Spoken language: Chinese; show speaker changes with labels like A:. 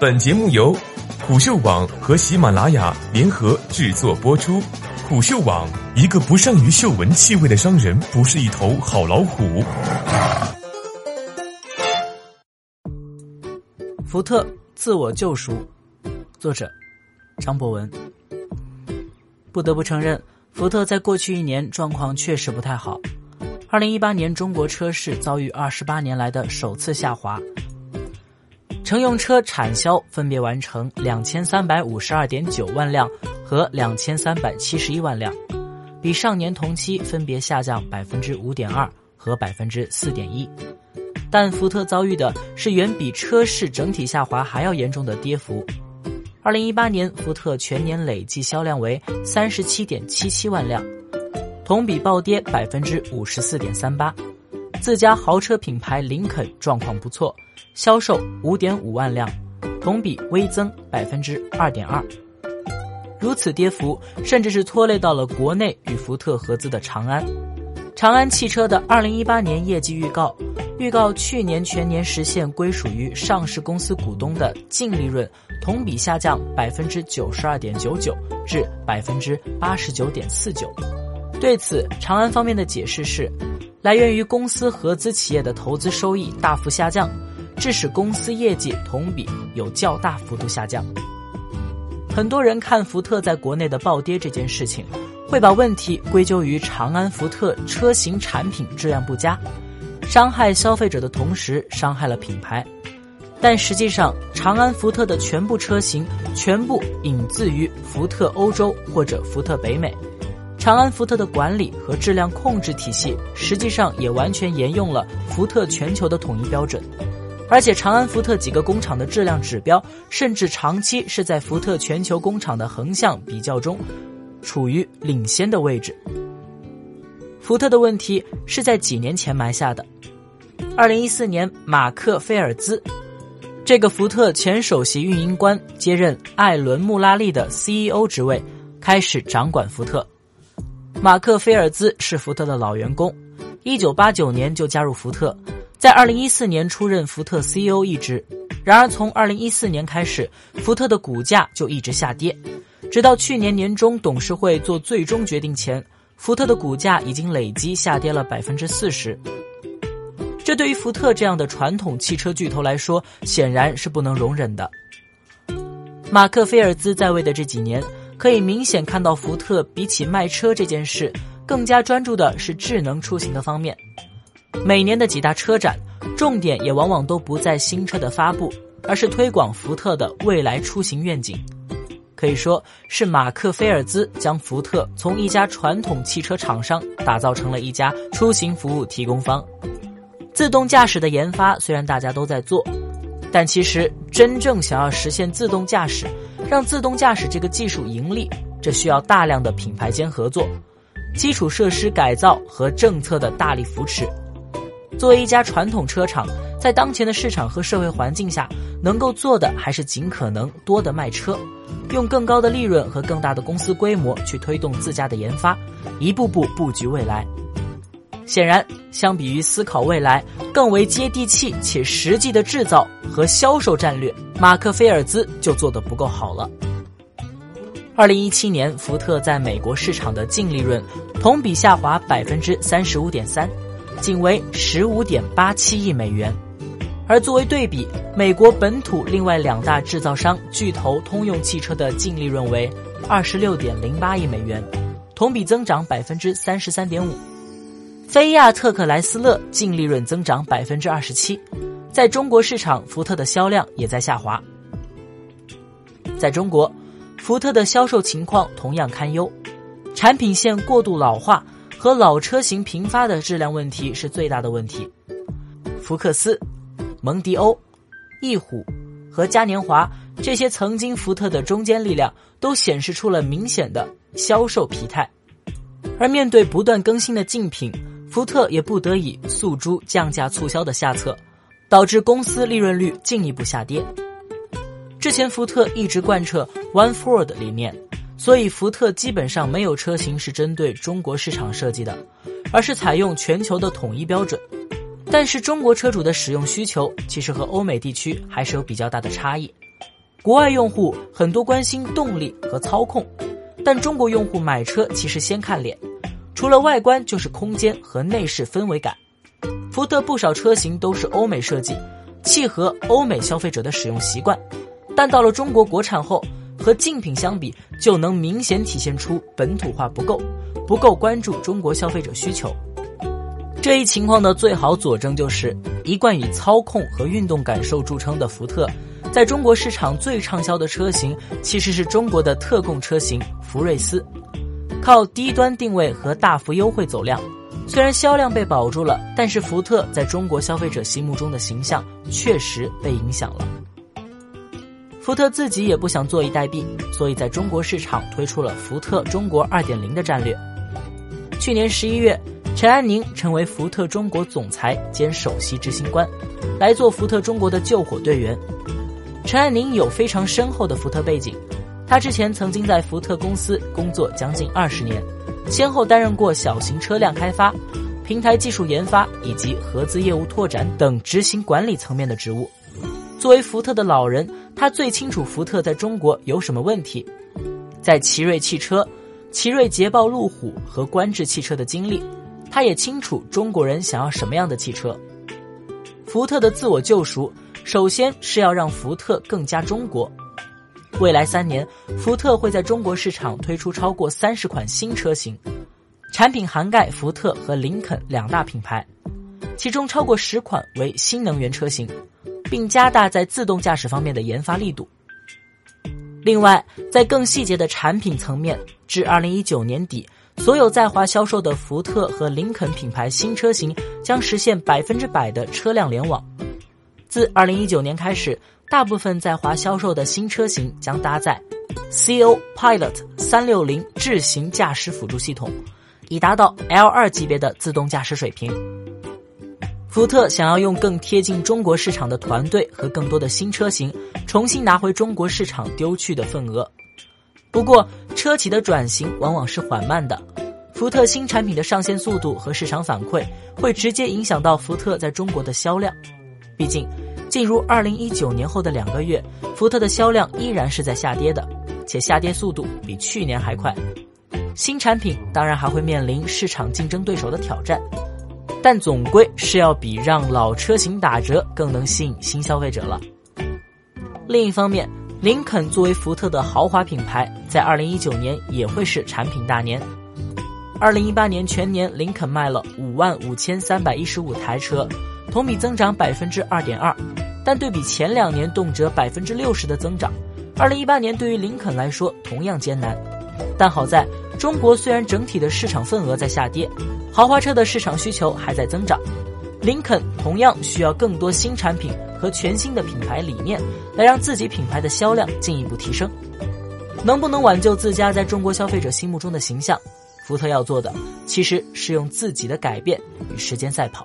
A: 本节目由虎嗅网和喜马拉雅联合制作播出。虎嗅网：一个不善于嗅闻气味的商人，不是一头好老虎。
B: 福特自我救赎，作者张博文。不得不承认，福特在过去一年状况确实不太好。二零一八年，中国车市遭遇二十八年来的首次下滑，乘用车产销分别完成两千三百五十二点九万辆和两千三百七十一万辆，比上年同期分别下降百分之五点二和百分之四点一。但福特遭遇的是远比车市整体下滑还要严重的跌幅。二零一八年，福特全年累计销量为三十七点七七万辆。同比暴跌百分之五十四点三八，自家豪车品牌林肯状况不错，销售五点五万辆，同比微增百分之二点二。如此跌幅，甚至是拖累到了国内与福特合资的长安。长安汽车的二零一八年业绩预告，预告去年全年实现归属于上市公司股东的净利润同比下降百分之九十二点九九至百分之八十九点四九。对此，长安方面的解释是，来源于公司合资企业的投资收益大幅下降，致使公司业绩同比有较大幅度下降。很多人看福特在国内的暴跌这件事情，会把问题归咎于长安福特车型产品质量不佳，伤害消费者的同时伤害了品牌。但实际上，长安福特的全部车型全部引自于福特欧洲或者福特北美。长安福特的管理和质量控制体系，实际上也完全沿用了福特全球的统一标准，而且长安福特几个工厂的质量指标，甚至长期是在福特全球工厂的横向比较中，处于领先的位置。福特的问题是在几年前埋下的。二零一四年，马克菲尔兹这个福特前首席运营官接任艾伦穆拉利的 CEO 职位，开始掌管福特。马克菲尔兹是福特的老员工，一九八九年就加入福特，在二零一四年出任福特 CEO 一职。然而，从二零一四年开始，福特的股价就一直下跌，直到去年年中董事会做最终决定前，福特的股价已经累计下跌了百分之四十。这对于福特这样的传统汽车巨头来说，显然是不能容忍的。马克菲尔兹在位的这几年。可以明显看到，福特比起卖车这件事，更加专注的是智能出行的方面。每年的几大车展，重点也往往都不在新车的发布，而是推广福特的未来出行愿景。可以说是马克菲尔兹将福特从一家传统汽车厂商打造成了一家出行服务提供方。自动驾驶的研发虽然大家都在做，但其实真正想要实现自动驾驶。让自动驾驶这个技术盈利，这需要大量的品牌间合作、基础设施改造和政策的大力扶持。作为一家传统车厂，在当前的市场和社会环境下，能够做的还是尽可能多的卖车，用更高的利润和更大的公司规模去推动自家的研发，一步步布局未来。显然，相比于思考未来更为接地气且实际的制造和销售战略，马克菲尔兹就做得不够好了。二零一七年，福特在美国市场的净利润同比下滑百分之三十五点三，仅为十五点八七亿美元。而作为对比，美国本土另外两大制造商巨头通用汽车的净利润为二十六点零八亿美元，同比增长百分之三十三点五。菲亚特克莱斯勒净利润增长百分之二十七，在中国市场，福特的销量也在下滑。在中国，福特的销售情况同样堪忧，产品线过度老化和老车型频发的质量问题是最大的问题。福克斯、蒙迪欧、翼虎和嘉年华这些曾经福特的中坚力量，都显示出了明显的销售疲态，而面对不断更新的竞品。福特也不得已诉诸降价促销的下策，导致公司利润率进一步下跌。之前福特一直贯彻 One Ford 理念，所以福特基本上没有车型是针对中国市场设计的，而是采用全球的统一标准。但是中国车主的使用需求其实和欧美地区还是有比较大的差异。国外用户很多关心动力和操控，但中国用户买车其实先看脸，除了外观就是空间和内饰氛围感。福特不少车型都是欧美设计，契合欧美消费者的使用习惯，但到了中国国产后，和竞品相比，就能明显体现出本土化不够，不够关注中国消费者需求。这一情况的最好佐证就是，一贯以操控和运动感受著称的福特，在中国市场最畅销的车型其实是中国的特供车型福睿斯，靠低端定位和大幅优惠走量。虽然销量被保住了，但是福特在中国消费者心目中的形象确实被影响了。福特自己也不想坐以待毙，所以在中国市场推出了福特中国2.0的战略。去年十一月。陈安宁成为福特中国总裁兼首席执行官，来做福特中国的救火队员。陈安宁有非常深厚的福特背景，他之前曾经在福特公司工作将近二十年，先后担任过小型车辆开发、平台技术研发以及合资业务拓展等执行管理层面的职务。作为福特的老人，他最清楚福特在中国有什么问题。在奇瑞汽车、奇瑞捷豹路虎和观致汽车的经历。他也清楚中国人想要什么样的汽车。福特的自我救赎，首先是要让福特更加中国。未来三年，福特会在中国市场推出超过三十款新车型，产品涵盖福特和林肯两大品牌，其中超过十款为新能源车型，并加大在自动驾驶方面的研发力度。另外，在更细节的产品层面，至二零一九年底。所有在华销售的福特和林肯品牌新车型将实现百分之百的车辆联网。自二零一九年开始，大部分在华销售的新车型将搭载 CO Pilot 三六零智行驾驶辅助系统，以达到 L 二级别的自动驾驶水平。福特想要用更贴近中国市场的团队和更多的新车型，重新拿回中国市场丢去的份额。不过，车企的转型往往是缓慢的，福特新产品的上线速度和市场反馈会直接影响到福特在中国的销量。毕竟，进入二零一九年后的两个月，福特的销量依然是在下跌的，且下跌速度比去年还快。新产品当然还会面临市场竞争对手的挑战，但总归是要比让老车型打折更能吸引新消费者了。另一方面，林肯作为福特的豪华品牌，在二零一九年也会是产品大年。二零一八年全年，林肯卖了五万五千三百一十五台车，同比增长百分之二点二，但对比前两年动辄百分之六十的增长，二零一八年对于林肯来说同样艰难。但好在中国虽然整体的市场份额在下跌，豪华车的市场需求还在增长，林肯同样需要更多新产品。和全新的品牌理念，来让自己品牌的销量进一步提升。能不能挽救自家在中国消费者心目中的形象？福特要做的，其实是用自己的改变与时间赛跑。